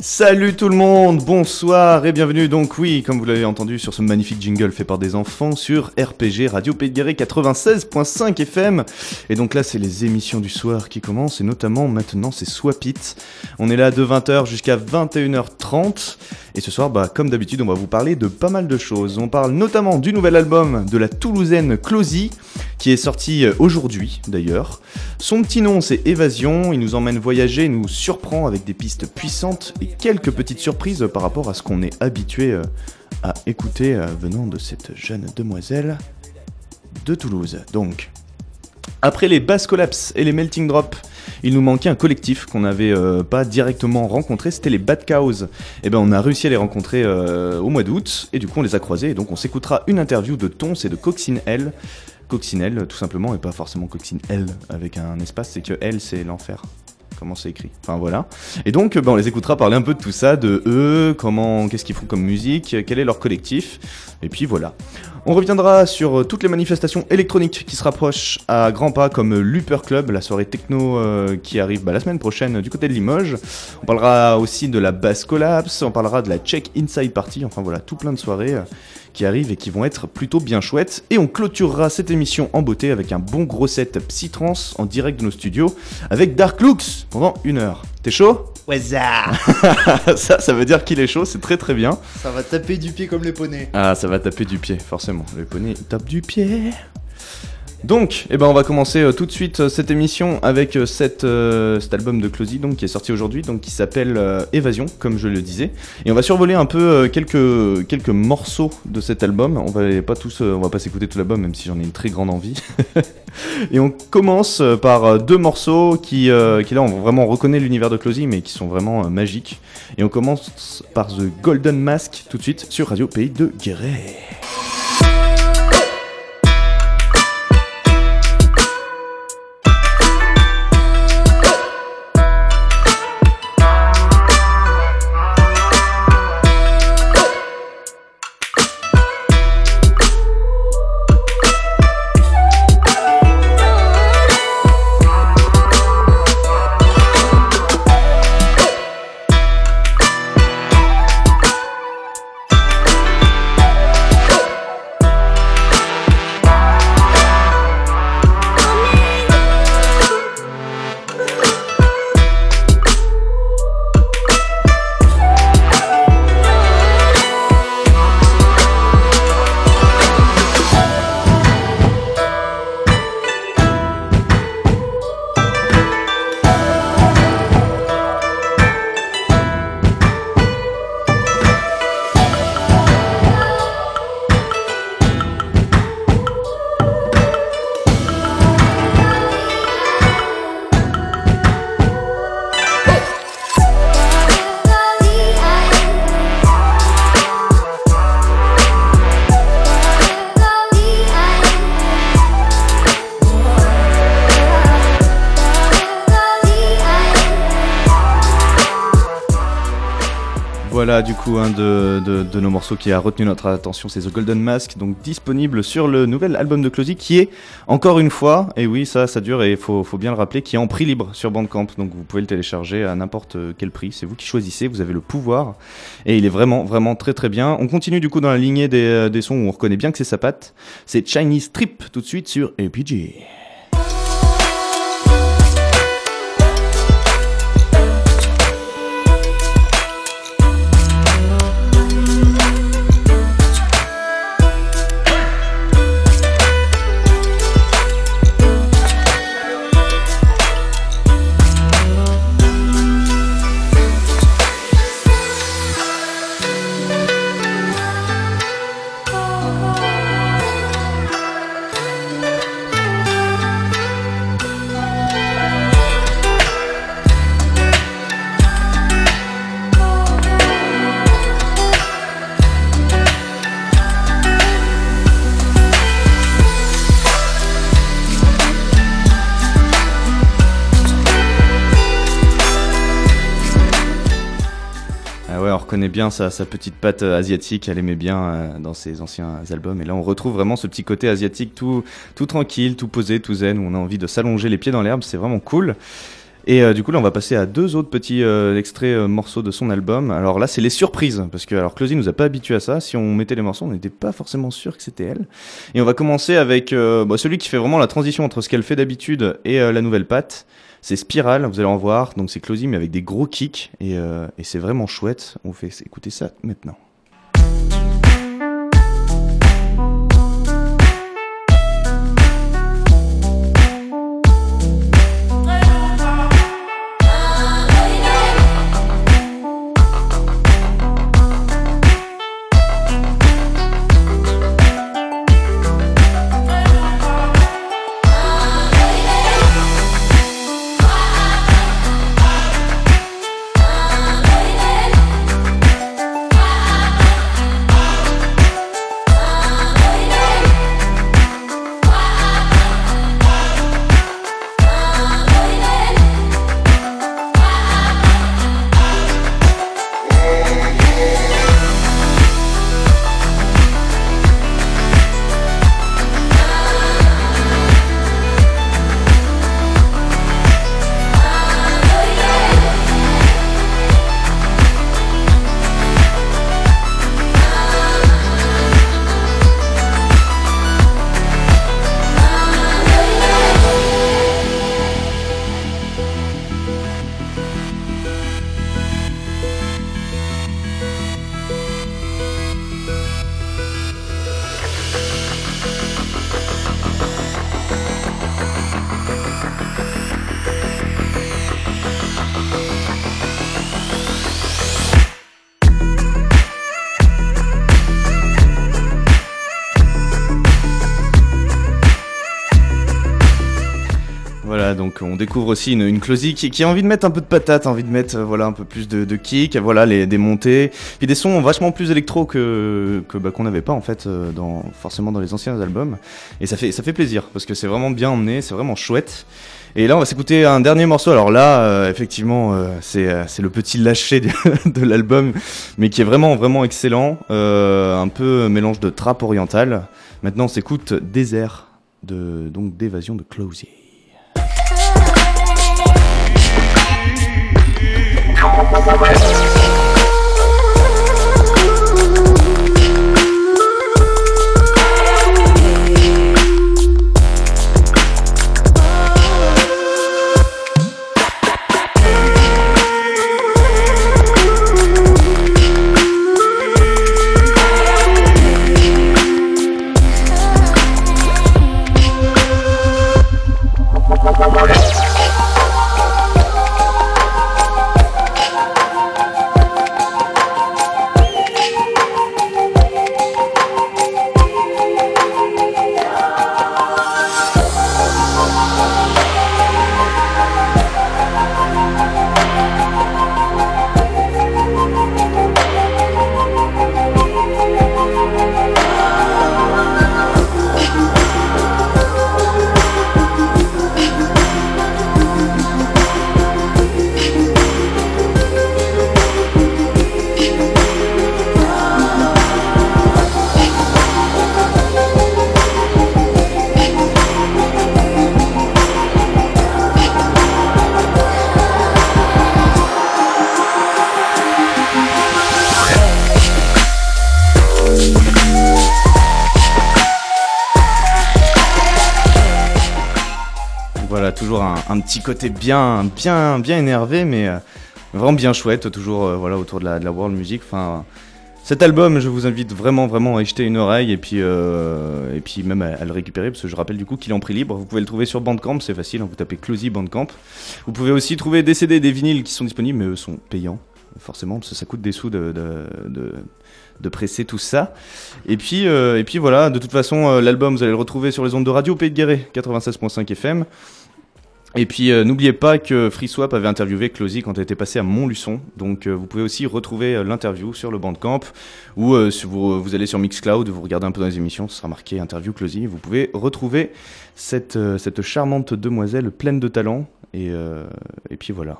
Salut tout le monde, bonsoir et bienvenue donc oui, comme vous l'avez entendu sur ce magnifique jingle fait par des enfants sur RPG Radio Pays de Guéret 96.5 FM. Et donc là c'est les émissions du soir qui commencent et notamment maintenant c'est Swap It. On est là de 20h jusqu'à 21h30 et ce soir bah comme d'habitude on va vous parler de pas mal de choses. On parle notamment du nouvel album de la Toulousaine Closy qui est sorti euh, aujourd'hui d'ailleurs. Son petit nom c'est Évasion, il nous emmène voyager, nous surprend avec des pistes puissantes et quelques petites surprises par rapport à ce qu'on est habitué euh, à écouter euh, venant de cette jeune demoiselle de Toulouse. Donc, après les Bass Collapse et les Melting Drop, il nous manquait un collectif qu'on n'avait euh, pas directement rencontré, c'était les Bad Cows. Et ben on a réussi à les rencontrer au mois d'août et du coup on les a croisés et donc on s'écoutera une interview de Tons et de Coxine L. Coccinelle tout simplement et pas forcément Coxine L avec un espace, c'est que L c'est l'enfer comment c'est écrit. Enfin voilà. Et donc, ben, on les écoutera parler un peu de tout ça, de eux, comment, qu'est-ce qu'ils font comme musique, quel est leur collectif. Et puis voilà. On reviendra sur toutes les manifestations électroniques qui se rapprochent à grands pas, comme l'Uper Club, la soirée techno euh, qui arrive bah, la semaine prochaine du côté de Limoges. On parlera aussi de la Bass Collapse, on parlera de la Check Inside Party, enfin voilà, tout plein de soirées euh, qui arrivent et qui vont être plutôt bien chouettes. Et on clôturera cette émission en beauté avec un bon gros set Psytrance en direct de nos studios avec Dark Looks pendant une heure. T'es chaud? Ouais, ça Ça, ça veut dire qu'il est chaud, c'est très très bien. Ça va taper du pied comme les poneys. Ah, ça va taper du pied, forcément. Les poneys tapent du pied. Donc, eh ben, on va commencer euh, tout de suite euh, cette émission avec euh, cet album de Closy donc, qui est sorti aujourd'hui, donc qui s'appelle Évasion, comme je le disais. Et on va survoler un peu quelques, quelques morceaux de cet album. On va pas tous, on va pas s'écouter tout l'album, même si j'en ai une très grande envie. Et on commence par deux morceaux qui, qui là, on vraiment reconnaît l'univers de Closy, mais qui sont vraiment magiques. Et on commence par The Golden Mask tout de suite sur Radio Pays de Guéret. Un de, de- de nos morceaux qui a retenu notre attention, c'est The Golden Mask, donc disponible sur le nouvel album de Closy qui est encore une fois, et oui ça ça dure et il faut, faut bien le rappeler, qui est en prix libre sur Bandcamp, donc vous pouvez le télécharger à n'importe quel prix, c'est vous qui choisissez, vous avez le pouvoir, et il est vraiment vraiment très très bien. On continue du coup dans la lignée des, euh, des sons où on reconnaît bien que c'est sa patte, c'est Chinese Trip tout de suite sur APG. Bien sa, petite patte euh, asiatique, elle aimait bien euh, dans ses anciens albums. Et là, on retrouve vraiment ce petit côté asiatique tout, tout tranquille, tout posé, tout zen, où on a envie de s'allonger les pieds dans l'herbe, c'est vraiment cool. Et euh, du coup, là, on va passer à deux autres petits extraits morceaux de son album. Alors là, c'est les surprises, parce que alors Closy nous a pas habitués à ça. Si on mettait les morceaux, on n'était pas forcément sûr que c'était elle. Et on va commencer avec bah, celui qui fait vraiment la transition entre ce qu'elle fait d'habitude et la nouvelle patte. C'est Spiral, vous allez en voir. Donc c'est Closy, mais avec des gros kicks. Et, euh, et c'est vraiment chouette. On fait écouter ça maintenant. Découvre aussi une, une qui, qui a envie de mettre un peu de patate, envie de mettre euh, voilà un peu plus de, de kick, voilà les des montées, puis des sons vachement plus électro que bah, qu'on n'avait pas en fait euh, dans forcément dans les anciens albums. Et ça fait ça fait plaisir parce que c'est vraiment bien emmené, c'est vraiment chouette. Et là on va s'écouter un dernier morceau. Alors là euh, effectivement euh, c'est euh, le petit lâché de, l'album, mais qui est vraiment vraiment excellent, euh, un peu mélange de trap oriental. Maintenant on s'écoute Désert de donc d'évasion de Closy. Thank you. Un, petit côté bien, bien, bien énervé, mais euh, vraiment bien chouette, toujours euh, voilà autour de la, world music. Enfin, cet album, je vous invite vraiment, vraiment à y jeter une oreille et puis, euh, et puis même à, le récupérer parce que je rappelle du coup qu'il est en prix libre. Vous pouvez le trouver sur Bandcamp, c'est facile, hein, vous tapez Closy Bandcamp. Vous pouvez aussi trouver des CD, des vinyles qui sont disponibles, mais eux sont payants forcément parce que ça coûte des sous de, de, de, presser tout ça. Et puis, et puis voilà, de toute façon, l'album vous allez le retrouver sur les ondes de radio Pays de Guéret 96.5 FM. Et puis euh, n'oubliez pas que FreeSwap avait interviewé Closy quand elle était passée à Montluçon. Donc euh, vous pouvez aussi retrouver euh, l'interview sur le Bandcamp ou euh, si vous, vous allez sur Mixcloud, vous regardez un peu dans les émissions, ce sera marqué interview Closy. Vous pouvez retrouver cette, euh, cette charmante demoiselle pleine de talent. Et, euh, et puis voilà.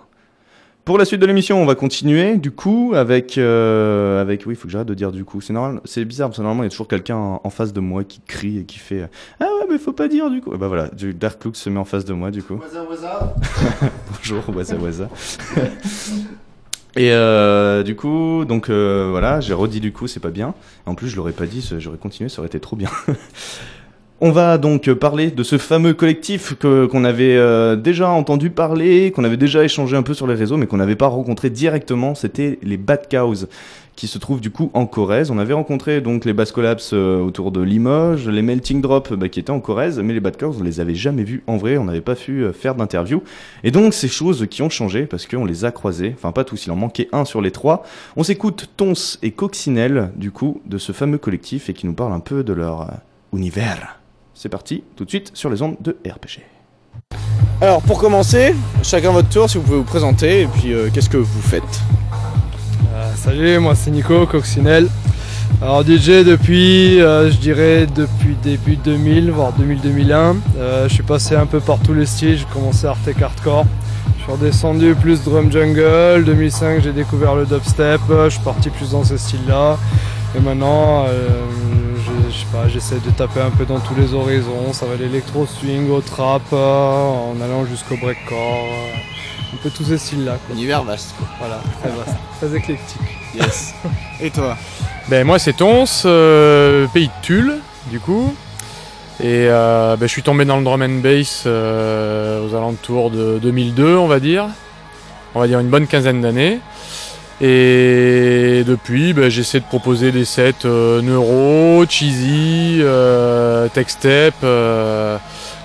Pour la suite de l'émission, on va continuer du coup avec euh, avec oui, il faut que j'arrête de dire du coup. C'est normal, c'est bizarre parce que normalement il y a toujours quelqu'un en, face de moi qui crie et qui fait ah ouais mais faut pas dire du coup. Et bah voilà, du Dark Look se met en face de moi du coup. Waza waza. Bonjour, waza waza. Et euh, du coup, donc euh, voilà, j'ai redit du coup, c'est pas bien. En plus, je l'aurais pas dit, j'aurais continué, ça aurait été trop bien. On va donc parler de ce fameux collectif qu'on avait euh, déjà entendu parler, qu'on avait déjà échangé un peu sur les réseaux, mais qu'on n'avait pas rencontré directement. C'était les Bad Cows, qui se trouvent du coup en Corrèze. On avait rencontré donc les Bass Collapse euh, autour de Limoges, les Melting Drop bah, qui étaient en Corrèze, mais les Bad Cows, on les avait jamais vus en vrai, on n'avait pas pu euh, faire d'interview. Et donc, ces choses qui ont changé parce qu'on les a croisés, enfin pas tous, il en manquait un sur les trois. On s'écoute Tons et Coccinelle, du coup, de ce fameux collectif et qui nous parle un peu de leur euh, univers. C'est parti, tout de suite sur les ondes de RPG. Alors pour commencer, chacun votre tour, si vous pouvez vous présenter et puis euh, qu'est-ce que vous faites? Euh, salut, moi c'est Nico Coccinelle. Alors DJ depuis, euh, je dirais depuis début 2000, voire 2000-2001. Euh, je suis passé un peu par tous les styles, j'ai commencé Artec Hardcore. Je suis redescendu plus drum jungle. 2005 j'ai découvert le dubstep, je suis parti plus dans ce style-là. Et maintenant, euh, je, sais pas, j'essaie de taper un peu dans tous les horizons. Ça va l'électro swing au trap, euh, en allant jusqu'au breakcore. euh, un peu tous ces styles-là. quoi. Univers vaste. quoi. Voilà, très vaste, très éclectique. Yes. et toi? Ben moi c'est Tons, euh, pays de Tulle du coup. Et euh, ben, je suis tombé dans le drum and bass euh, aux alentours de 2002 on va dire. On va dire une bonne quinzaine d'années. Et depuis ben, j'essaie de proposer des sets euh, neuro, cheesy, euh, tech step, euh,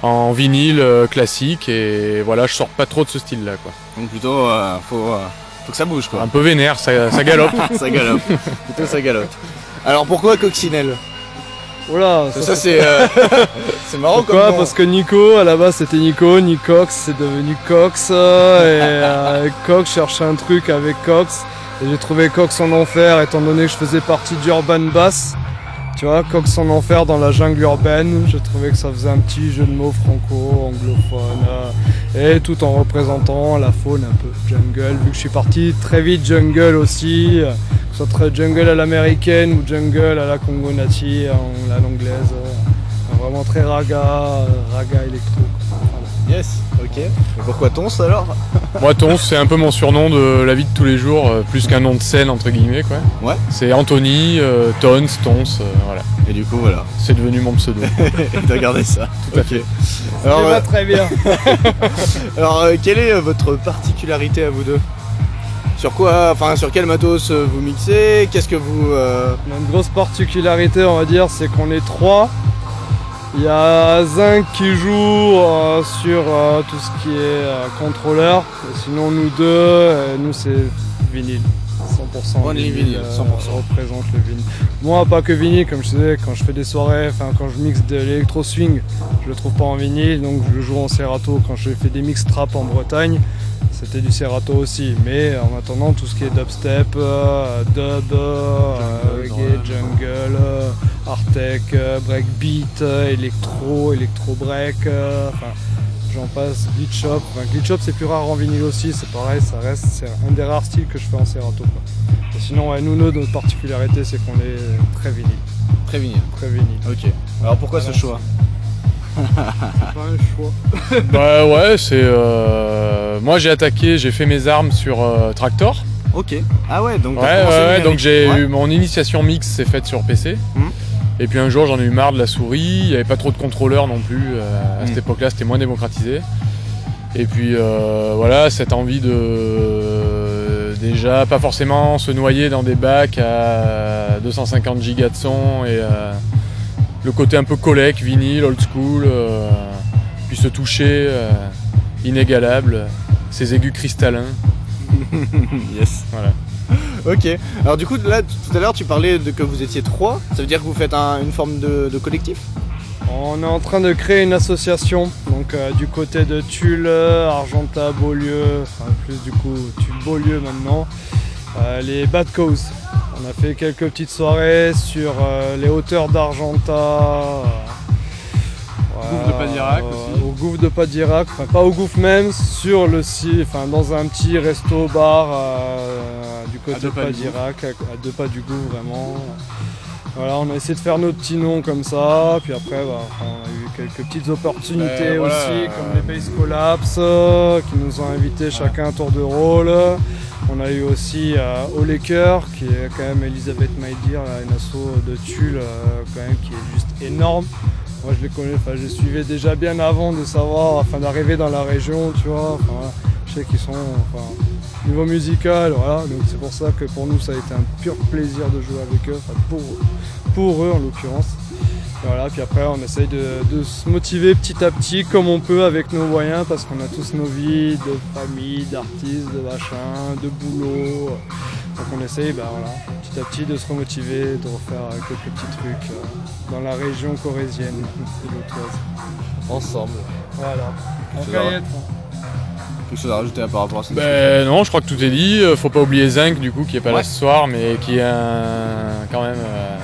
en vinyle euh, classique. Et voilà je sors pas trop de ce style là quoi. Donc plutôt, euh, faut, euh, faut que ça bouge quoi. Un peu vénère, ça, ça galope. ça galope. plutôt ça galope. Alors pourquoi Coccinelle? Voilà, Ça, ça, c'est euh, c'est marrant comme Pourquoi nom. Parce que Nico, à la base c'était Nico, Nicox c'est devenu Cox, et euh, Cox cherchait un truc avec Cox, et j'ai trouvé Cox en enfer étant donné que je faisais partie d'Urban Bass. Tu vois, Cox en enfer dans la jungle urbaine, j'ai trouvé que ça faisait un petit jeu de mots franco-anglophone, euh, et tout en représentant la faune un peu jungle, vu que je suis parti très vite jungle aussi, euh, que ce soit jungle à l'américaine ou jungle à la Congo Nati, en à l'anglaise. euh, Vraiment très raga, raga électro. Voilà. Yes, ok. Pourquoi Tons alors? Moi, Tons, c'est un peu mon surnom de la vie de tous les jours, euh, plus qu'un nom de scène, entre guillemets. Quoi. Ouais. C'est Anthony, euh, Tons, Tons, euh, voilà. Et du coup voilà, C'est devenu mon pseudo. t'as gardé ça. Tout à Ok. fait. Alors, Ça euh, va très bien. alors euh, quelle est votre particularité à vous deux? Sur quoi, enfin sur quel matos vous mixez? Qu'est-ce que vous... euh, une grosse particularité, on va dire, c'est qu'on est trois. Il y a Zinc qui joue euh, sur euh, tout ce qui est euh, contrôleur. Sinon, nous deux, nous c'est vinyle. 100% Only vinyle, 100%. représente le vinyle. Moi, pas que vinyle, comme je disais, quand je fais des soirées, enfin quand je mixe de l'électro swing, je le trouve pas en vinyle, donc je le joue en Serato. Quand je fais des mix trap en Bretagne, c'était du Serato aussi. Mais en attendant, tout ce qui est dubstep, euh, dub, euh, reggae, jungle, euh, Artec, euh, breakbeat, électro, électro-break, euh, enfin j'en passe, glitch shop. Enfin, glitch shop c'est plus rare en vinyle aussi, c'est pareil, ça reste, c'est un des rares styles que je fais en. Quoi. Et sinon, ouais, nous, notre particularité, c'est qu'on est très vinyle, Très vinyle. très vinyle. Ok. Alors pourquoi ce choix C'est pas un choix. bah ouais, c'est. euh, Moi, j'ai attaqué, j'ai fait mes armes sur euh, Tractor. Ok. Ah ouais, donc Ouais, ouais, ouais, donc j'ai Ouais. eu mon initiation mix, c'est faite sur PC. Mhm. Et puis un jour, j'en ai eu marre de la souris. Il n'y avait pas trop de contrôleurs non plus. euh, à cette époque-là, c'était moins démocratisé. Et puis euh, voilà, cette envie de déjà pas forcément se noyer dans des bacs à 250 gigas de son et euh, le côté un peu collect, vinyle, old school, puis se toucher, inégalable, ces aigus cristallins. yes. Voilà. Ok. Alors du coup, là, tout à l'heure, tu parlais de que vous étiez trois. Ça veut dire que vous faites un- une forme de, de collectif? On est en train de créer une association, donc euh, du côté de Tulle, Argenta, Beaulieu, enfin plus du coup Tulle, Beaulieu maintenant, euh, les Bad Cows. On a fait quelques petites soirées sur euh, les hauteurs d'Argenta. Gouffre de Padirac aussi. Au gouffre de Padirac, enfin pas au gouffre même, sur le site, enfin dans un petit resto côté deux de pas Padirac, à, à deux pas du gouffre vraiment. Voilà, on a essayé de faire nos petits noms comme ça, puis après bah, on a eu quelques petites opportunités Ben, voilà, aussi, comme les Base Collapse, euh, qui nous ont invités chacun un tour de rôle. On a eu aussi euh, Au Laker, qui est quand même Elisabeth Maïdir, une asso de Tulle, euh, quand même, qui est juste énorme. Moi je les connais, enfin je les suivais déjà bien avant de savoir, afin d'arriver dans la région, tu vois. Enfin, voilà. je sais qu'ils sont, enfin, niveau musical, voilà. Donc c'est pour ça que pour nous ça a été un pur plaisir de jouer avec eux, enfin, pour, pour eux en l'occurrence. Et Voilà, puis après on essaye de, de se motiver petit à petit comme on peut avec nos moyens parce qu'on a tous nos vies de famille, d'artistes, de machin, de boulot. Donc on essaye bah, voilà, petit à petit de se remotiver, de refaire quelques petits trucs euh, dans la région corésienne et l'autoise. Ensemble. Voilà. Quelque chose à rajouter à par rapport à ça Ben non, je crois que tout est dit. Euh, Faut pas oublier Zinc du coup qui est pas Ouais. là ce soir, mais qui est un, quand même euh,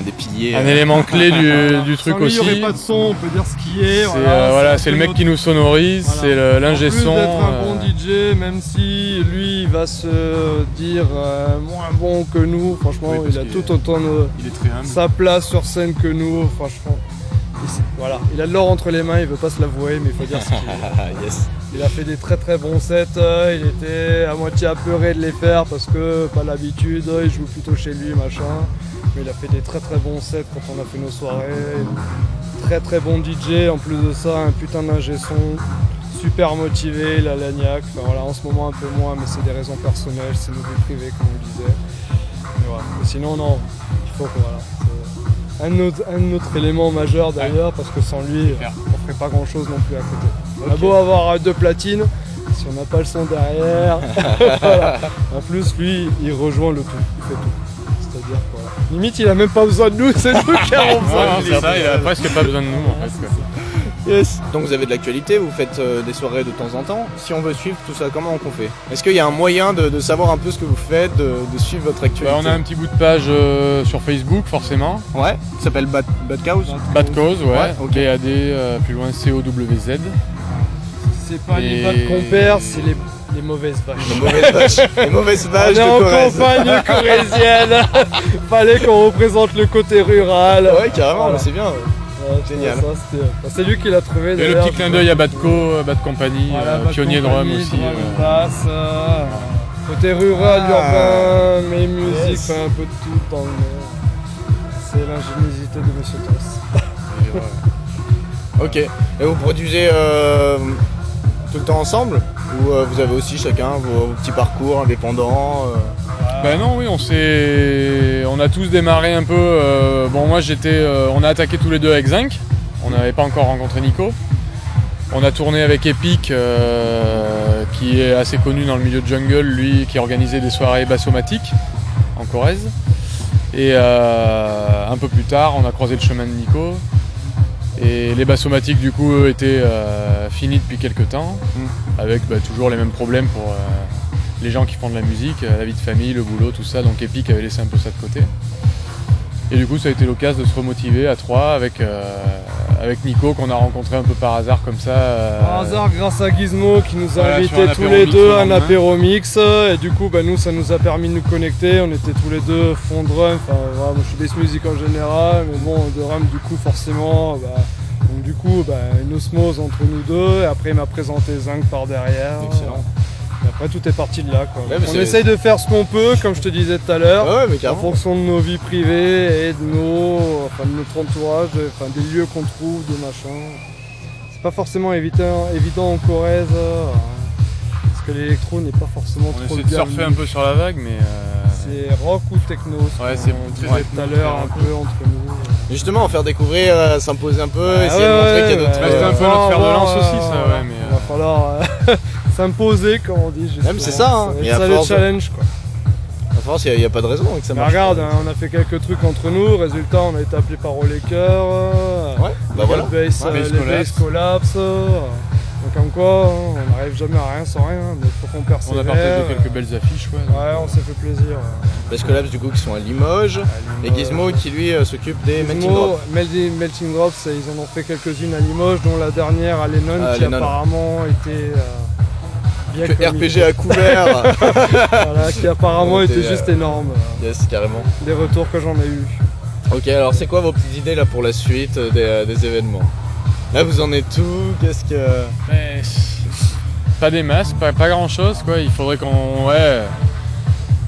Un des piliers. un euh, élément clé du, du truc Sans lui, aussi. Il n'y aurait pas de son, on peut dire ce qui est. C'est euh, voilà, c'est le mec qui nous sonorise, Voilà. c'est l'ingé plus son. d'être un euh, bon DJ, même si lui il va se dire euh, moins bon que nous, franchement Oui, il a tout est- autant de- Il est très humble. sa place sur scène que nous, franchement. Voilà, il a de l'or entre les mains, il veut pas se l'avouer, mais il faut dire ce qu'il est. Yes. Il a fait des très très bons sets, euh, il était à moitié apeuré de les faire parce que pas l'habitude, il joue plutôt chez lui, machin. Mais il a fait des très très bons sets quand on a fait nos soirées. Très très bon DJ, en plus de ça, un putain d'ingé son. Super motivé, il a l'agnac. Enfin voilà, en ce moment un peu moins, mais c'est des raisons personnelles, c'est nos vies privées comme on disait. Mais sinon non, il faut que voilà. Un autre, un autre élément majeur d'ailleurs, parce que sans lui, on ferait pas grand chose non plus à côté. On a beau avoir euh, deux platines, si on n'a pas le son derrière. voilà. En plus, lui, il rejoint le tout, il fait tout. C'est-à-dire quoi. Limite, il a même pas besoin de nous, c'est nous qui avons besoin non, de lui. c'est ça, il a presque pas besoin de nous en fait. Yes. Donc vous avez de l'actualité, vous faites euh, des soirées de temps en temps. Si on veut suivre tout ça, comment on fait? Est-ce qu'il y a un moyen de, de savoir un peu ce que vous faites, de, de suivre votre actualité Bah, on a un petit bout de page euh, sur Facebook forcément. Ouais, qui s'appelle Bad, Bad Cause. Bad Cause, ouais. Ouais, ok. BAD, euh, plus loin COWZ. C'est pas les Et- vaches qu'on perd, c'est les, les mauvaises vaches. Les mauvaises vaches, les mauvaises On vaches est en de Corrèze. campagne corésienne. Fallait qu'on représente le côté rural. Ouais, carrément, Voilà. mais c'est bien. Ouais, Génial. c'est lui qui l'a trouvé. Et le petit clin d'œil à Badco, euh, Bad Company, Voilà, euh, Bad pionnier drum Company, aussi. euh. côté rural, Ah. urbain, mais musique, Yes. enfin, un peu de tout dans le C'est l'ingéniosité de Monsieur Toss. Ok. Et vous produisez euh, tout le temps ensemble? Ou euh, vous avez aussi chacun vos, vos petits parcours indépendants euh, Ben non, oui, on s'est, on a tous démarré un peu. euh, bon, moi j'étais, euh, on a attaqué tous les deux avec Zinc. On n'avait pas encore rencontré Nico. On a tourné avec Epic, euh, qui est assez connu dans le milieu de jungle, lui qui organisait des soirées bassomatiques en Corrèze. Et euh, un peu plus tard, on a croisé le chemin de Nico. Et les bassomatiques, du coup, eux, étaient euh, finis depuis quelques temps, avec bah, toujours les mêmes problèmes pour euh, les gens qui font de la musique, euh, la vie de famille, le boulot, tout ça. Donc Epic avait laissé un peu ça de côté. Et du coup, ça a été l'occasion de se remotiver à trois avec, euh, avec Nico qu'on a rencontré un peu par hasard comme ça. euh, Par hasard, grâce à Gizmo qui nous a Voilà, invités tous les deux à un apéro mix. Et du coup, bah, nous, ça nous a permis de nous connecter. On était tous les deux fond drum. Enfin, voilà, moi, je suis bass music en général, mais bon, de drum, du coup, forcément. bah, donc, du coup, bah, une osmose entre nous deux. Et après, il m'a présenté Zinc par derrière. Excellent. Et après, tout est parti de là. Quoi. Ouais, on c'est- essaye de faire ce qu'on peut, comme je te disais tout à l'heure. Ouais, En fonction de nos vies privées et de nos, enfin, de notre entourage, de- enfin, des lieux qu'on trouve, de machin. C'est pas forcément évident, évident en Corrèze, euh, parce que l'électro n'est pas forcément on trop essaie de surfer un peu sur la vague, mais euh, C'est rock ou techno, ce Ouais, qu'on c'est tout à l'heure un peu entre nous. Justement, faire découvrir, euh, s'imposer un peu, Ah essayer ouais, de montrer ouais, qu'il y a d'autres. Bah, c'était un peu notre fer de lance aussi, ça, euh, ouais, mais, Il va euh, falloir euh, s'imposer, comme on dit. mais c'est ça, hein. à ça le challenge, quoi. En France, il n'y a, pas de raison que ça Mais regarde, hein, on a fait quelques trucs entre nous. Résultat, on a été appelé par Olecker. Ouais, bah voilà. Les bass, Ouais, euh, les Collapse. bass collapse. euh, Donc comme quoi, hein, on n'arrive jamais à rien sans rien, mais il faut qu'on On a partagé quelques belles affiches, ouais. donc. Ouais, on s'est fait plaisir. que là, du coup, qui sont à Limoges. Et Gizmo qui lui euh, s'occupe des Gizmo, melting drops. Melting, Melting Drops, ils en ont fait quelques-unes à Limoges, dont la dernière à Lennon, Ah, qui Lennon. apparemment était euh, bien Que. RPG à couvert. Voilà, qui apparemment Était, était euh, juste énorme. yes, carrément. Les retours que j'en ai eu. Ok, alors c'est quoi vos petites idées là pour la suite euh, des, euh, des événements? Là, vous en êtes tout Qu'est-ce que. Mais, pas des masses, pas, pas grand chose quoi. Il faudrait qu'on ouais,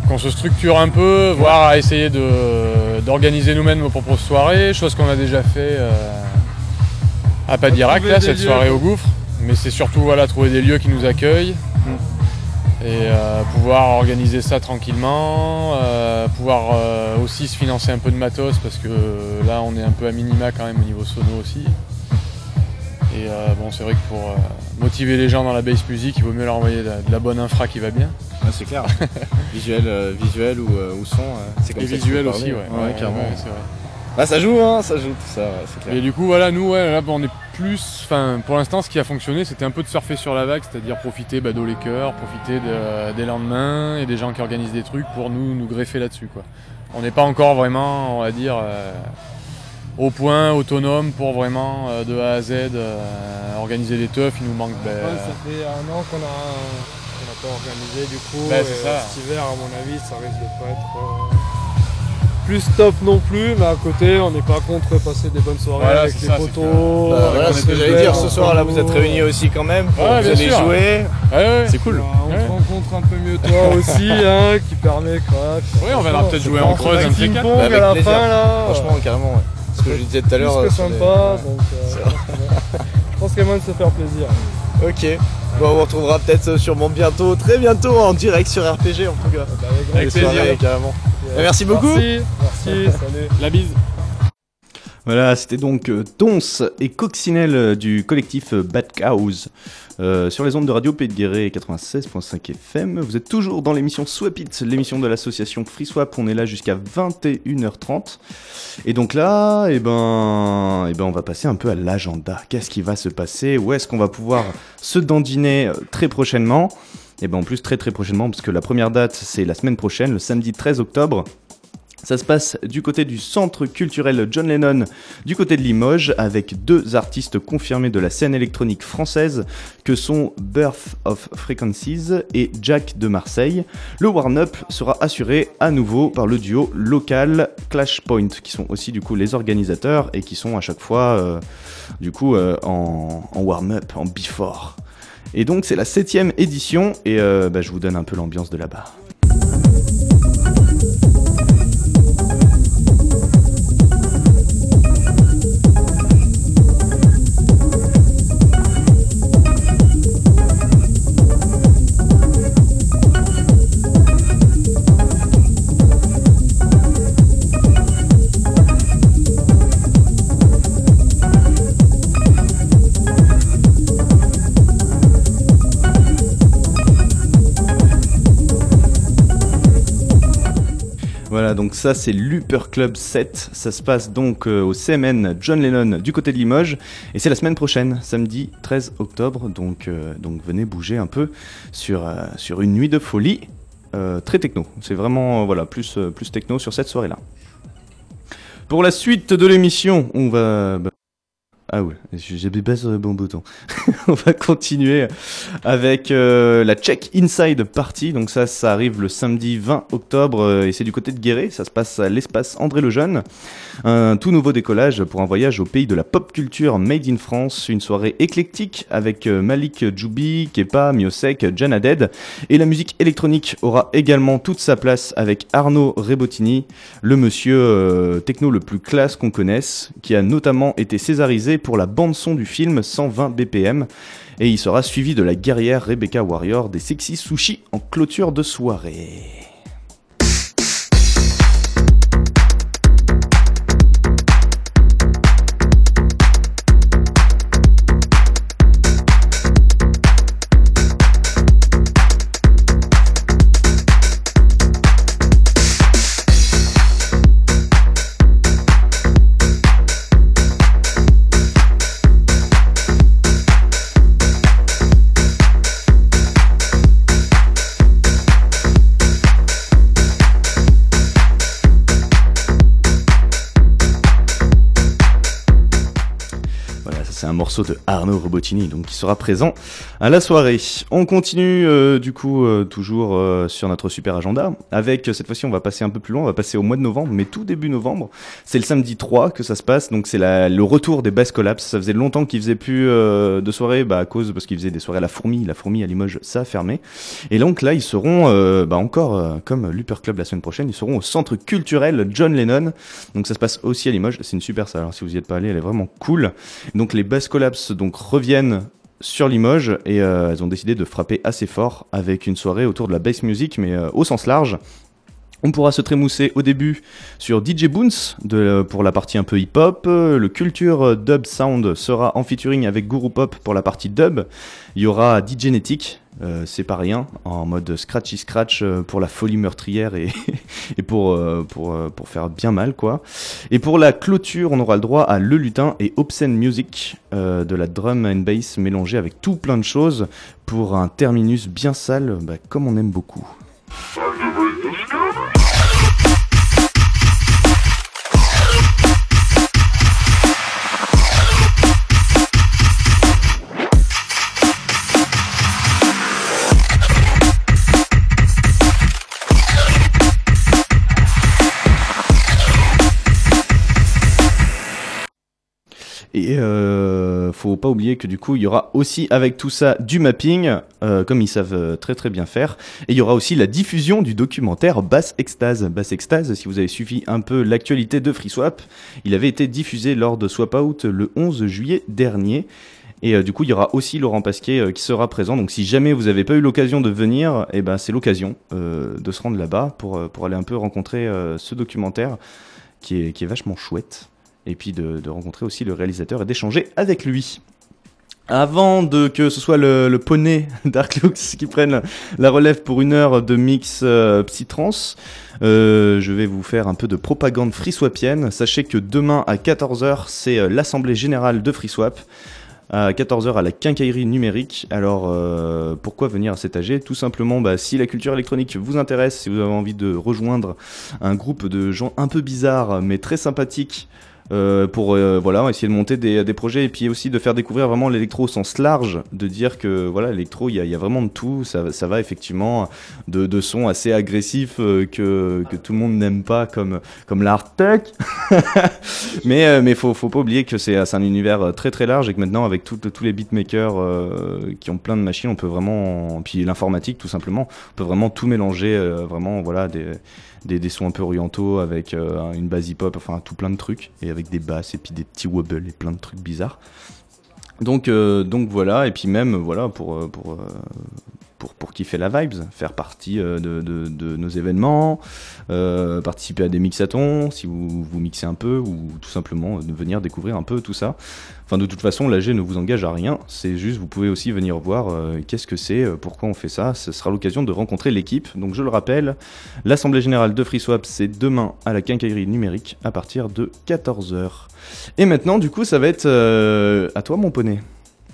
qu'on se structure un peu, voire à essayer de, d'organiser nous-mêmes nos propres soirées, chose qu'on a déjà fait euh, à pas d'Irak Trouver là, des cette lieux. soirée au gouffre. Mais c'est surtout voilà, trouver des lieux qui nous accueillent et euh, pouvoir organiser ça tranquillement, euh, pouvoir euh, aussi se financer un peu de matos parce que là on est un peu à minima quand même au niveau sono aussi. Et bon, c'est vrai que pour motiver les gens dans la bass music, il vaut mieux leur envoyer de, de la bonne infra qui va bien. Ah, c'est clair. visuel, visuel ou, ou son, c'est comme Et ça visuel aussi, ouais. Ouais, carrément. ouais, vrai. Bah, ça joue, hein, ça joue tout ça, ouais, c'est clair. Et du coup, voilà, nous, ouais, là, on est plus. Enfin, pour l'instant, ce qui a fonctionné, c'était un peu de surfer sur la vague, c'est-à-dire profiter bah, d'eau les cœurs, profiter de- des lendemains et des gens qui organisent des trucs pour nous, nous greffer là-dessus, quoi. On n'est pas encore vraiment, on va dire, euh, au point, autonome pour vraiment, euh, de A à Z, euh, organiser des teufs. Il nous manque. bah, ça fait un an qu'on a, qu'on n'a pas organisé du coup. Bah, et. Cet hiver, à mon avis, ça risque de pas être plus top non plus, mais à côté, on n'est pas contre passer des bonnes soirées Voilà, avec c'est les ça, c'est Bah, voilà on ce que j'allais dire. Ce soir, là, vous êtes réunis aussi quand même. pour- Ouais, vous allez sûr. jouer. Ouais, ouais. C'est cool. on Ouais. te rencontre un peu mieux toi aussi, hein, qui permet quoi. Ouais, on viendra peut-être jouer en creuse un de ces quatre. Bah, à la plaisir. fin là. Franchement, carrément, ouais. Ce que je disais tout à l'heure. les- sympa, donc euh, je pense qu'il y a moyen de se faire plaisir. Ok. Bon, on vous retrouvera peut-être sûrement bientôt, très bientôt en direct sur RPG en tout cas. Bah, avec plaisir. carrément. Plaisir. Merci beaucoup. Merci, merci, salut. La bise. Voilà, c'était donc euh, Tons et Coccinelle euh, du collectif euh, Bad Cows euh, sur les ondes de radio Pays de Guéret 96.5 FM. Vous êtes toujours dans l'émission Swap It, l'émission de l'association Free Swap. On est là jusqu'à 21h30. Et donc là, eh ben, eh ben, on va passer un peu à l'agenda. Qu'est-ce qui va se passer? Où est-ce qu'on va pouvoir se dandiner très prochainement? Et ben en plus très très prochainement parce que la première date c'est la semaine prochaine, le samedi 13 octobre. Ça se passe du côté du centre culturel John Lennon, du côté de Limoges, avec deux artistes confirmés de la scène électronique française, que sont Birth of Frequencies et Jack de Marseille. Le warm-up sera assuré à nouveau par le duo local Clash Point, qui sont aussi du coup les organisateurs et qui sont à chaque fois euh, du coup euh, en, en warm-up, en before. Et donc c'est la septième édition et euh, bah, je vous donne un peu l'ambiance de là-bas. Donc ça c'est l'Upper Club 7. Ça se passe donc euh, au CMN John Lennon du côté de Limoges. Et c'est la semaine prochaine, samedi 13 octobre. Donc, euh, donc venez bouger un peu sur, euh, une nuit de folie très techno. C'est vraiment voilà, plus, plus techno sur cette soirée-là. Pour la suite de l'émission, on va. Ah ouais, j'ai pas sur le bon bouton. on va continuer avec euh, la Check Inside Party. Donc ça, ça arrive le samedi 20 octobre euh, et c'est du côté de Guéret. Ça se passe à l'espace André Lejeune. Un tout nouveau décollage pour un voyage au pays de la pop culture made in France. Une soirée éclectique avec euh, Malik Djoubi, Kepa, Miosek, Jana Dead. Et la musique électronique aura également toute sa place avec Arnaud Rebottini, le monsieur techno le plus classe qu'on connaisse, qui a notamment été césarisé pour la bande-son du film 120 BPM. Et il sera suivi de la guerrière Rebecca Warrior des Sexy Sushi en clôture de soirée. Un morceau de Arnaud Robotini, donc qui sera présent à la soirée. On continue euh, du coup euh, toujours euh, sur notre super agenda, avec cette fois-ci on va passer un peu plus loin, on va passer au mois de novembre, mais tout début novembre. C'est le samedi 3 que ça se passe, donc c'est le retour des Bass Collapse. Ça faisait longtemps qu'ils faisaient plus de soirées, bah, à cause parce qu'ils faisaient des soirées à la fourmi, la fourmi à Limoges ça a fermé. Et donc là ils seront bah, encore comme l'Upper Club la semaine prochaine, ils seront au centre culturel John Lennon. Donc ça se passe aussi à Limoges, c'est une super salle. Alors si vous y êtes pas allé, elle est vraiment cool. Donc les Bass Collapse donc reviennent sur Limoges et euh, elles ont décidé de frapper assez fort avec une soirée autour de la bass music mais euh, au sens large. On pourra se trémousser au début sur DJ Boons pour la partie un peu hip-hop. Le Culture Dub Sound sera en featuring avec Guru Pop pour la partie dub. Il y aura DJ Genetic euh, c'est pas rien, en mode scratchy scratch euh, pour la folie meurtrière et, euh, pour, pour faire bien mal quoi. Et pour la clôture, on aura le droit à Le Lutin et Obscene Music, de la drum and bass mélangée avec tout plein de choses pour un terminus bien sale, bah, comme on aime beaucoup. Et euh, faut pas oublier que du coup, il y aura aussi avec tout ça du mapping, euh, comme ils savent euh, très très bien faire. Et il y aura aussi la diffusion du documentaire Bass Extase. Bass Extase, si vous avez suivi un peu l'actualité de FreeSwap, il avait été diffusé lors de Swap Out le 11 juillet dernier. Et euh, du coup, il y aura aussi Laurent Pasquier qui sera présent. Donc, si jamais vous n'avez pas eu l'occasion de venir, eh ben, c'est l'occasion de se rendre là-bas pour, pour aller un peu rencontrer ce documentaire qui est, qui est vachement chouette et puis de, rencontrer aussi le réalisateur et d'échanger avec lui. Avant de que ce soit le, poney Dark Lux qui prenne la relève pour une heure de mix euh, euh, je vais vous faire un peu de propagande FreeSwapienne. Sachez que demain à 14h, c'est euh, l'assemblée générale de FreeSwap. À 14h à la quincaillerie numérique. Alors pourquoi venir à cet AG Tout simplement, bah, si la culture électronique vous intéresse, si vous avez envie de rejoindre un groupe de gens un peu bizarres mais très sympathiques euh, pour euh, voilà essayer de monter des, des, projets et puis aussi de faire découvrir vraiment l'électro au sens large, de dire que voilà l'électro il y a, y a, vraiment de tout, ça, ça va effectivement de, de sons assez agressifs euh, que, que tout le monde n'aime pas comme comme l'art tech, mais mais faut faut pas oublier que c'est un univers très très large et que maintenant avec tous les beatmakers qui ont plein de machines, on peut vraiment puis l'informatique tout simplement, on peut vraiment tout mélanger vraiment voilà des des, sons un peu orientaux avec euh, une base hip-hop, enfin tout plein de trucs, et avec des basses et puis des petits wobbles et plein de trucs bizarres. Donc, euh, donc voilà, et puis même voilà pour, euh, pour, pour, pour kiffer la vibes, faire partie de, de, de, nos événements, participer à des mixatons si vous, vous mixez un peu, ou tout simplement de venir découvrir un peu tout ça. Enfin, de toute façon, l'AG ne vous engage à rien. C'est juste, vous pouvez aussi venir voir euh, qu'est-ce que c'est, euh, pourquoi on fait ça. Ce sera l'occasion de rencontrer l'équipe. Donc, je le rappelle, l'Assemblée Générale de FreeSwap, c'est demain à la quincaillerie numérique à partir de 14h. Et maintenant, du coup, ça va être euh, à toi, mon poney.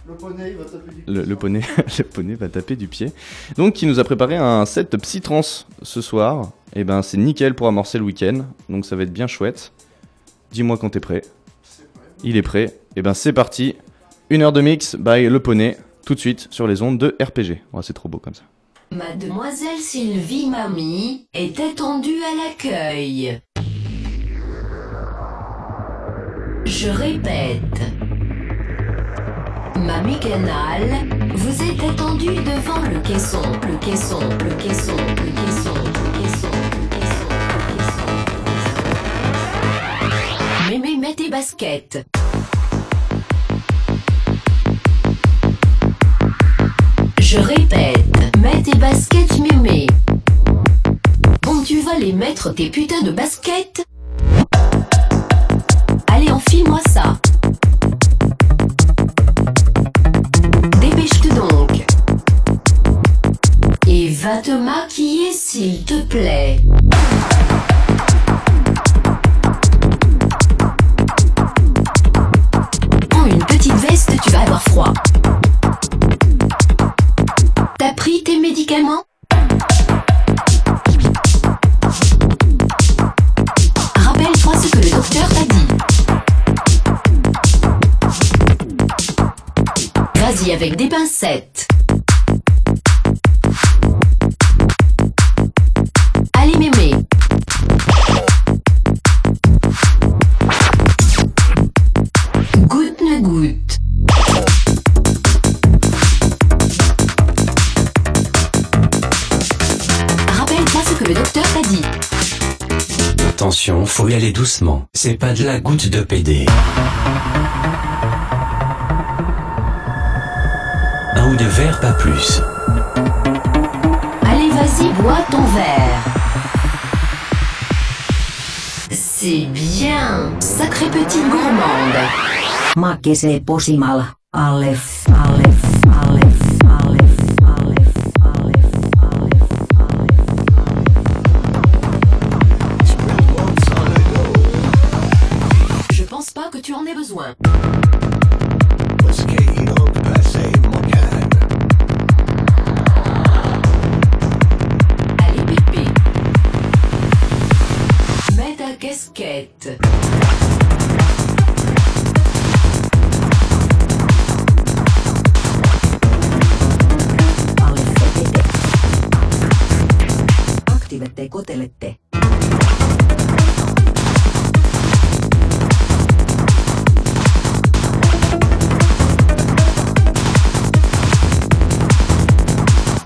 Le poney va taper du pied. Le, poney, le poney va taper du pied. Donc, qui nous a préparé un set psytrance ce soir. Et eh ben, c'est nickel pour amorcer le week-end. Donc, ça va être bien chouette. Dis-moi quand t'es prêt. Il est prêt. Et eh ben c'est parti. Une heure de mix by Le Poney, tout de suite sur les ondes de RPG. c'est trop beau comme ça. Mademoiselle Sylvie Mamie est attendue à l'accueil. Je répète. Mamie Canal, vous êtes attendue devant le caisson, le caisson, le caisson, le caisson, le caisson, le caisson, le caisson. Mais, mais, mets tes baskets. Je répète, mets tes baskets mémé. Bon, tu vas les mettre tes putains de baskets Allez, enfile-moi ça. Va te maquiller s'il te plaît. Prends une petite veste, tu vas avoir froid. T'as pris tes médicaments? Rappelle-toi ce que le docteur t'a dit. Allez-y avec des pincettes. Goutte. Rappelle-toi ce que le docteur t'a dit. Attention, faut y aller doucement. C'est pas de la goutte de PD. Un ou deux verres, pas plus. Allez, vas-y, bois ton verre. C'est bien. Sacrée petite gourmande. Makesee posimalla. Alef, alef, alef, alef, alef, alef, alef, Je pense pas que tu en aies besoin. Allez. Mets ta casquette. Aktivette kotelette.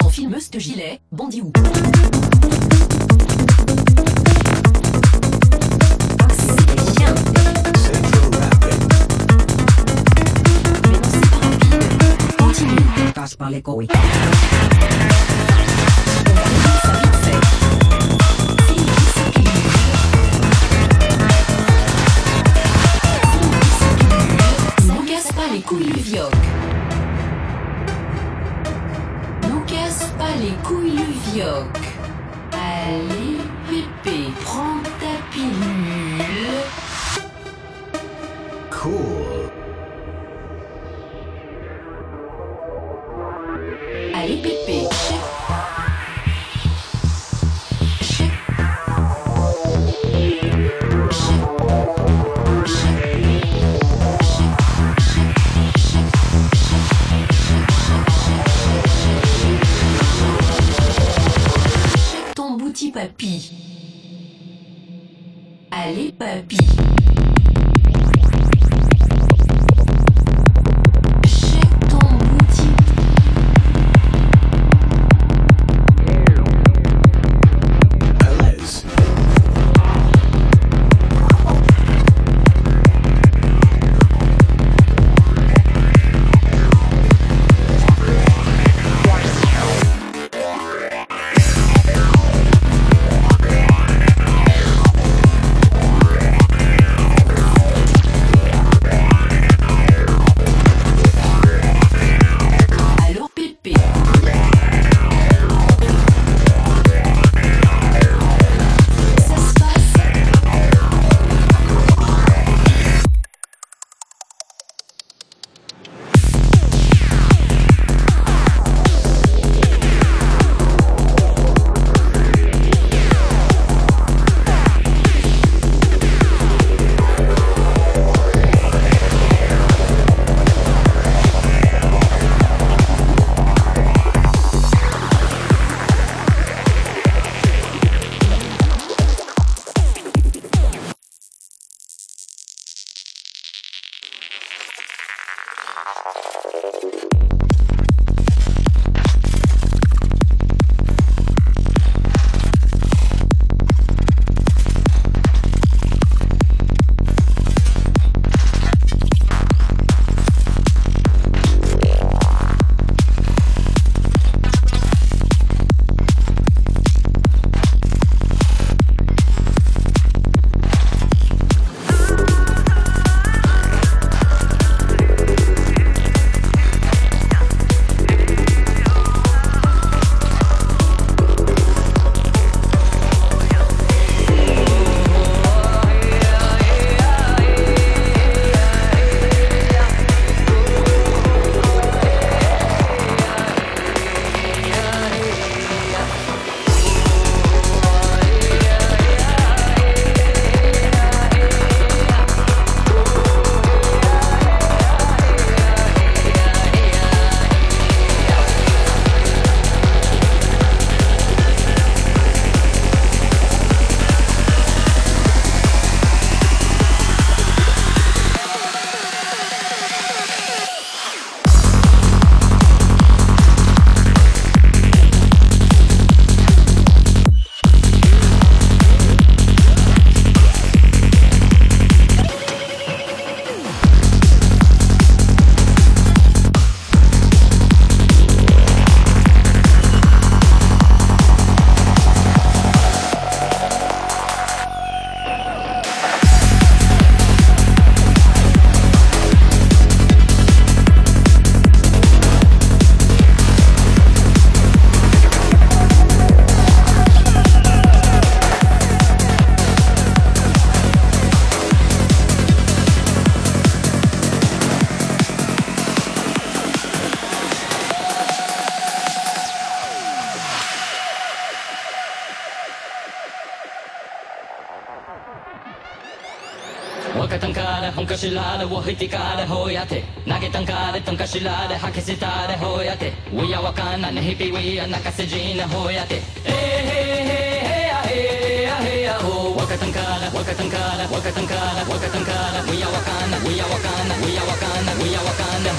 Enfile ce gilet, où C'est Thank. shilare wo hitikare hoyate. Nagetankare tanka shilare hakisitare hoyate. Wiya wakana nehipi wiya nakasejine hoyate. Hey hey hey hey ah, hey hey ah, ah, ho wakatankara wakatankara wakatankara wakatankara wiya wakana wiya wakana wiya wakana wiya wakana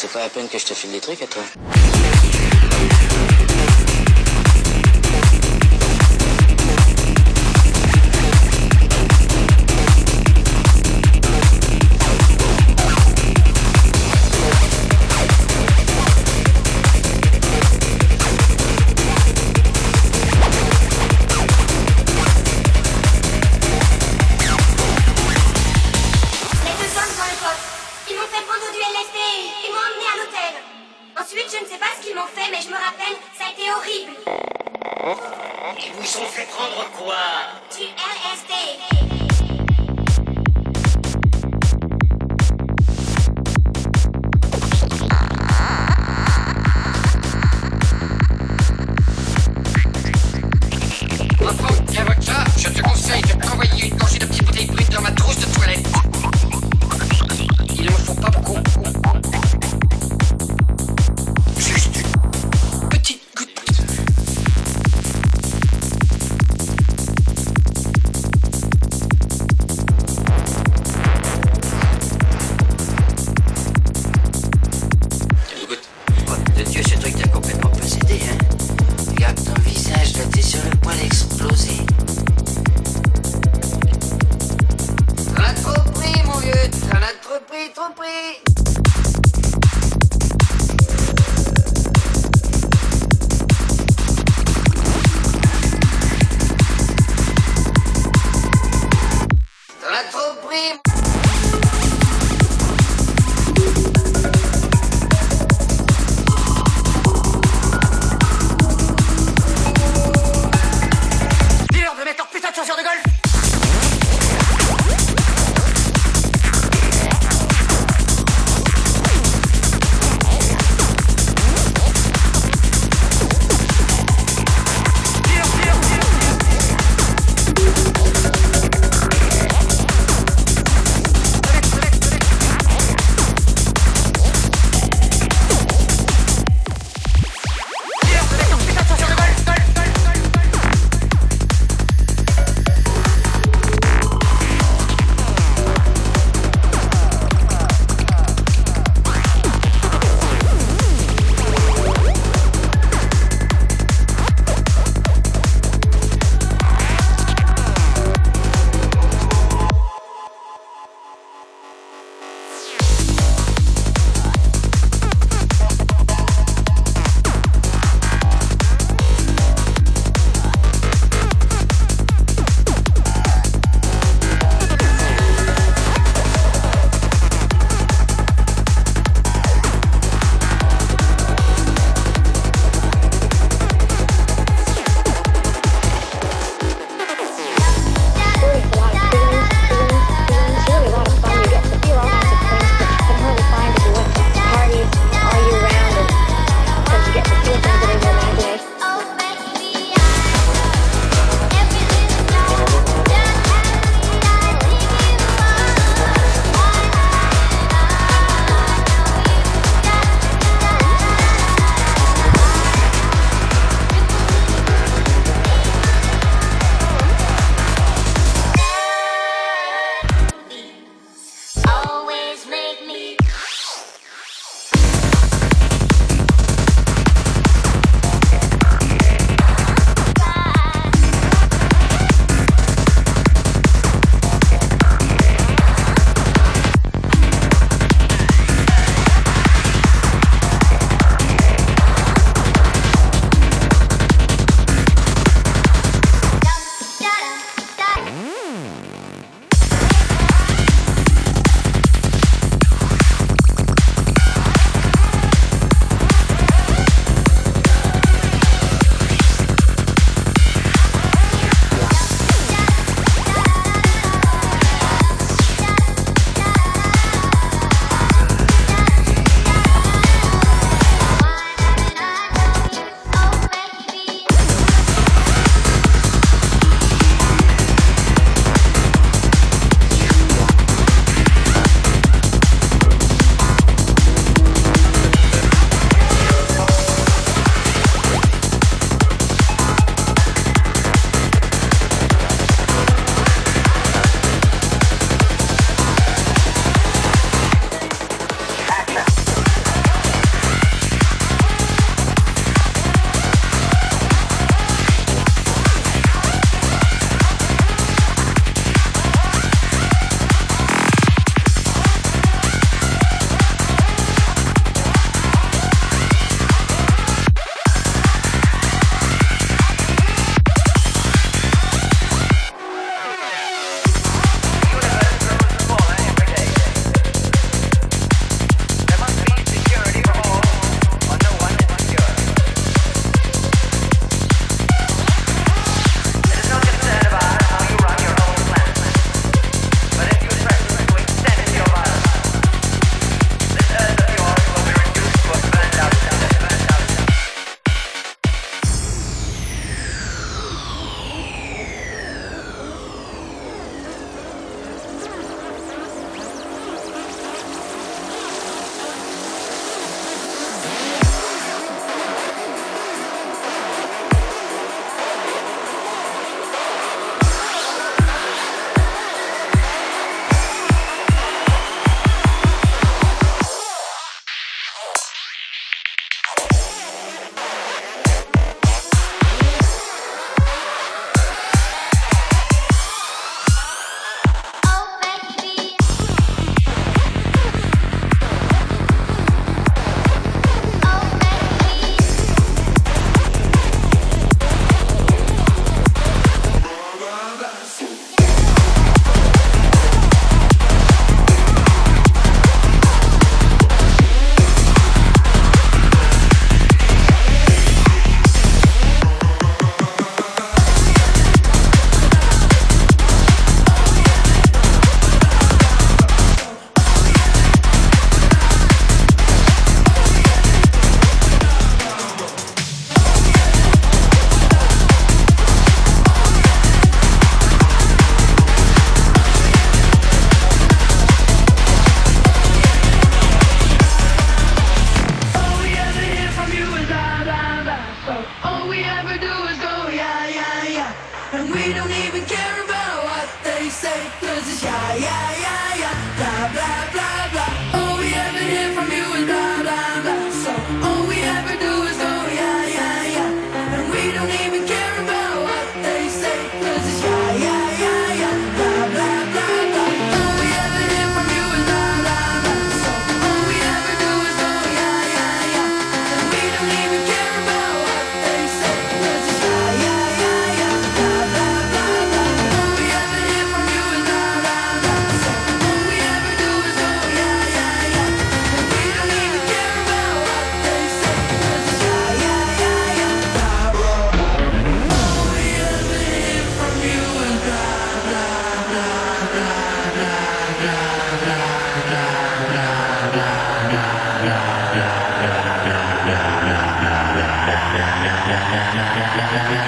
C'est pas la peine que je te file des trucs à toi.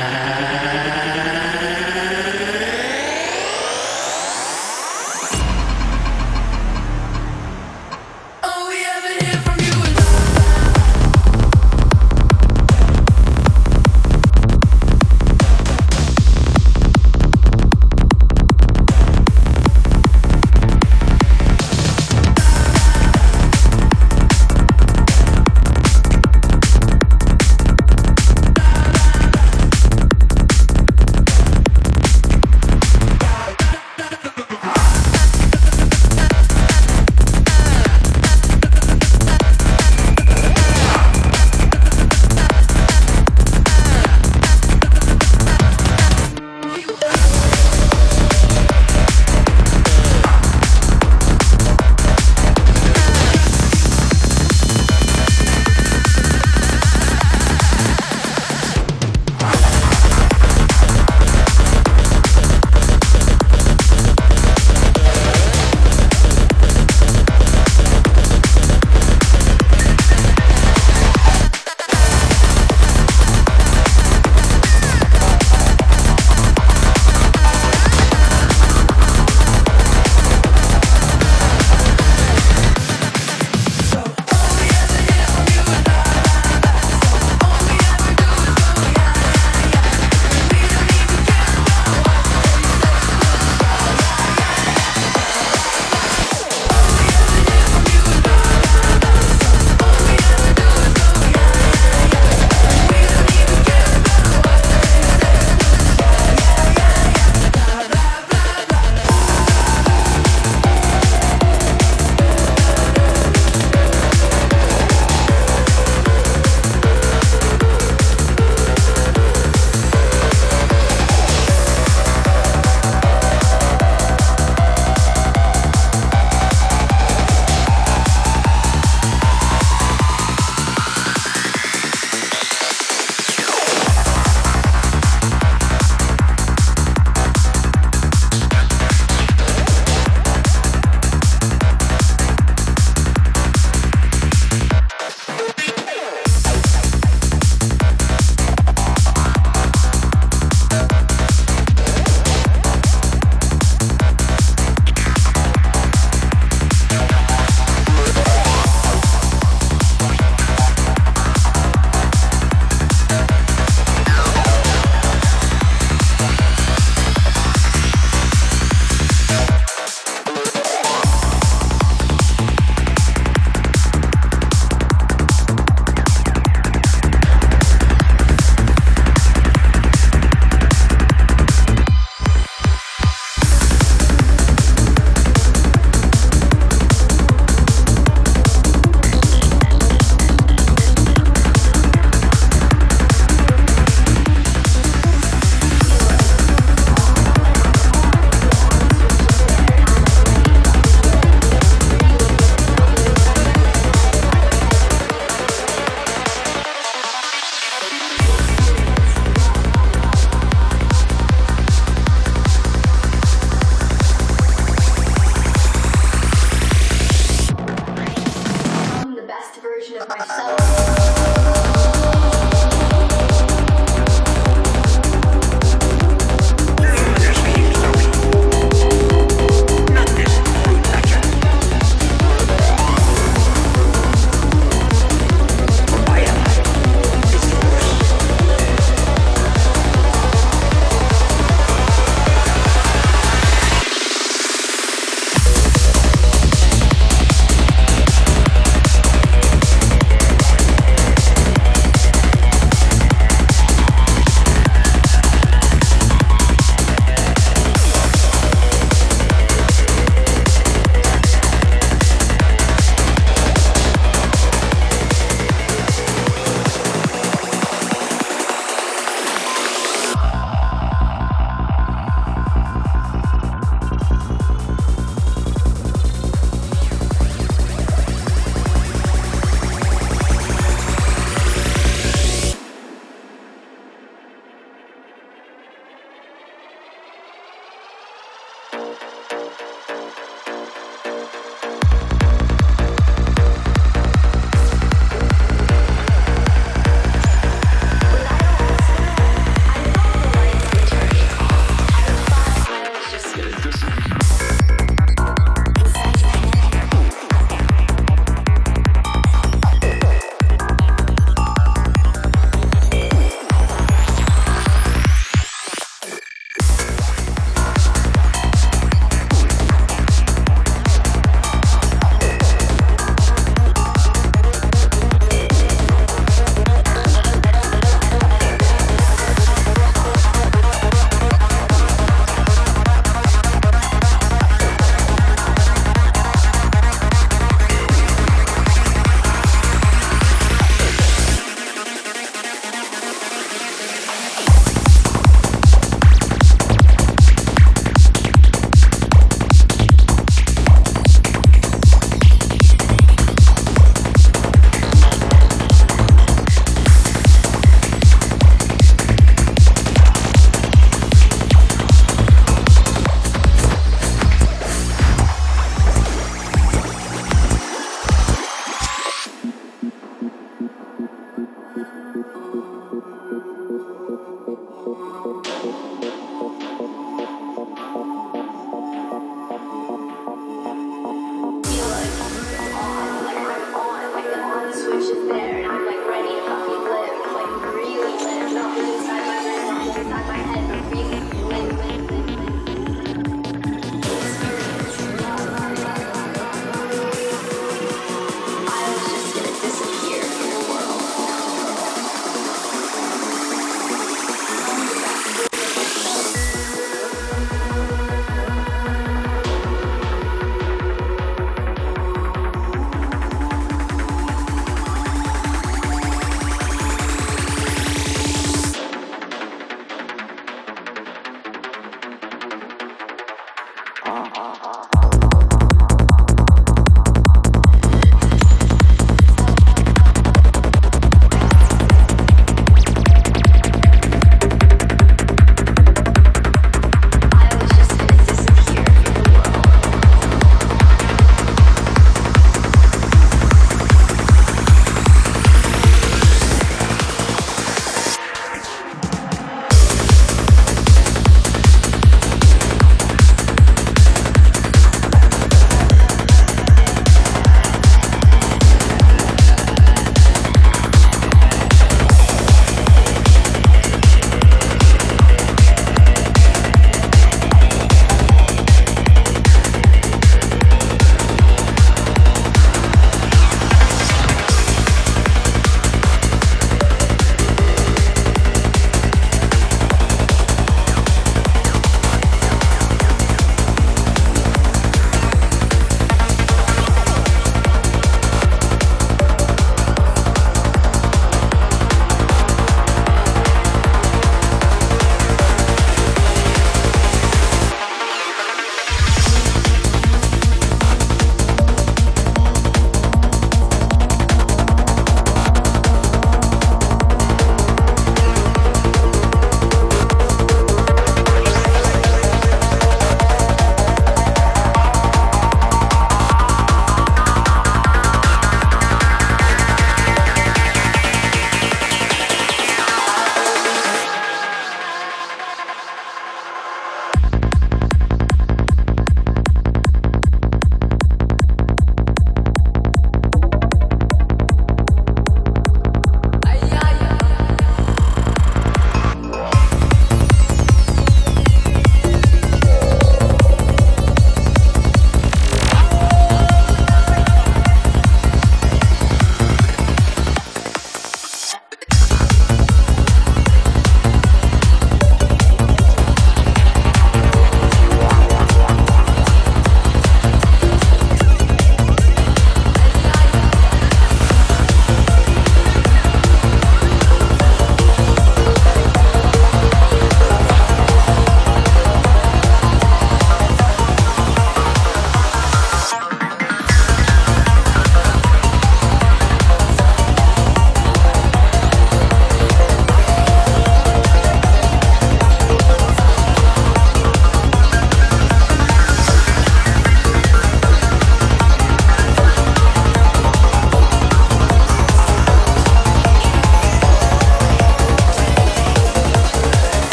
Ah.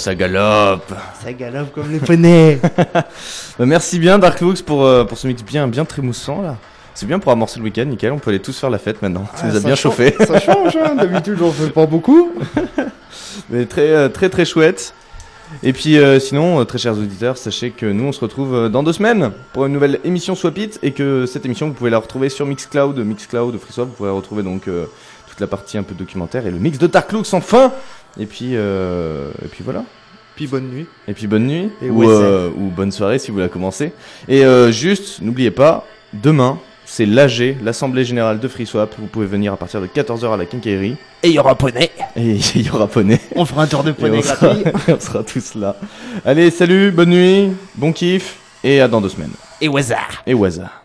Ça galope. Ça galope comme les poneys. Bah, merci bien Dark Lux pour, euh, pour ce mix bien, bien trémoussant là. C'est bien pour amorcer le week-end, nickel. On peut aller tous faire la fête maintenant. Ça nous a ça bien chauffé. Ça change, hein. D'habitude, j'en fais pas beaucoup. Mais très, euh, très, très chouette. Et puis euh, sinon, très chers auditeurs, sachez que nous on se retrouve dans deux semaines pour une nouvelle émission Swap It et que cette émission vous pouvez la retrouver sur Mixcloud, Mixcloud, FreeSwap, vous pourrez retrouver donc euh, toute la partie un peu documentaire et le mix de Dark Lux enfin. Et puis, euh, et puis voilà. Puis bonne nuit. Et puis bonne nuit Et ou, ouais, euh, ou bonne soirée si vous la commencez. Et euh, juste, n'oubliez pas, demain c'est l'AG, l'Assemblée Générale de FreeSwap. Vous pouvez venir à partir de 14h à la quincaillerie. Et il y aura poney. Et il y aura poney. On fera un tour de Et poney on sera- gratuit. on sera tous là. Allez, salut, bonne nuit, bon kiff, et à dans deux semaines. Et au hasard. Et au hasard.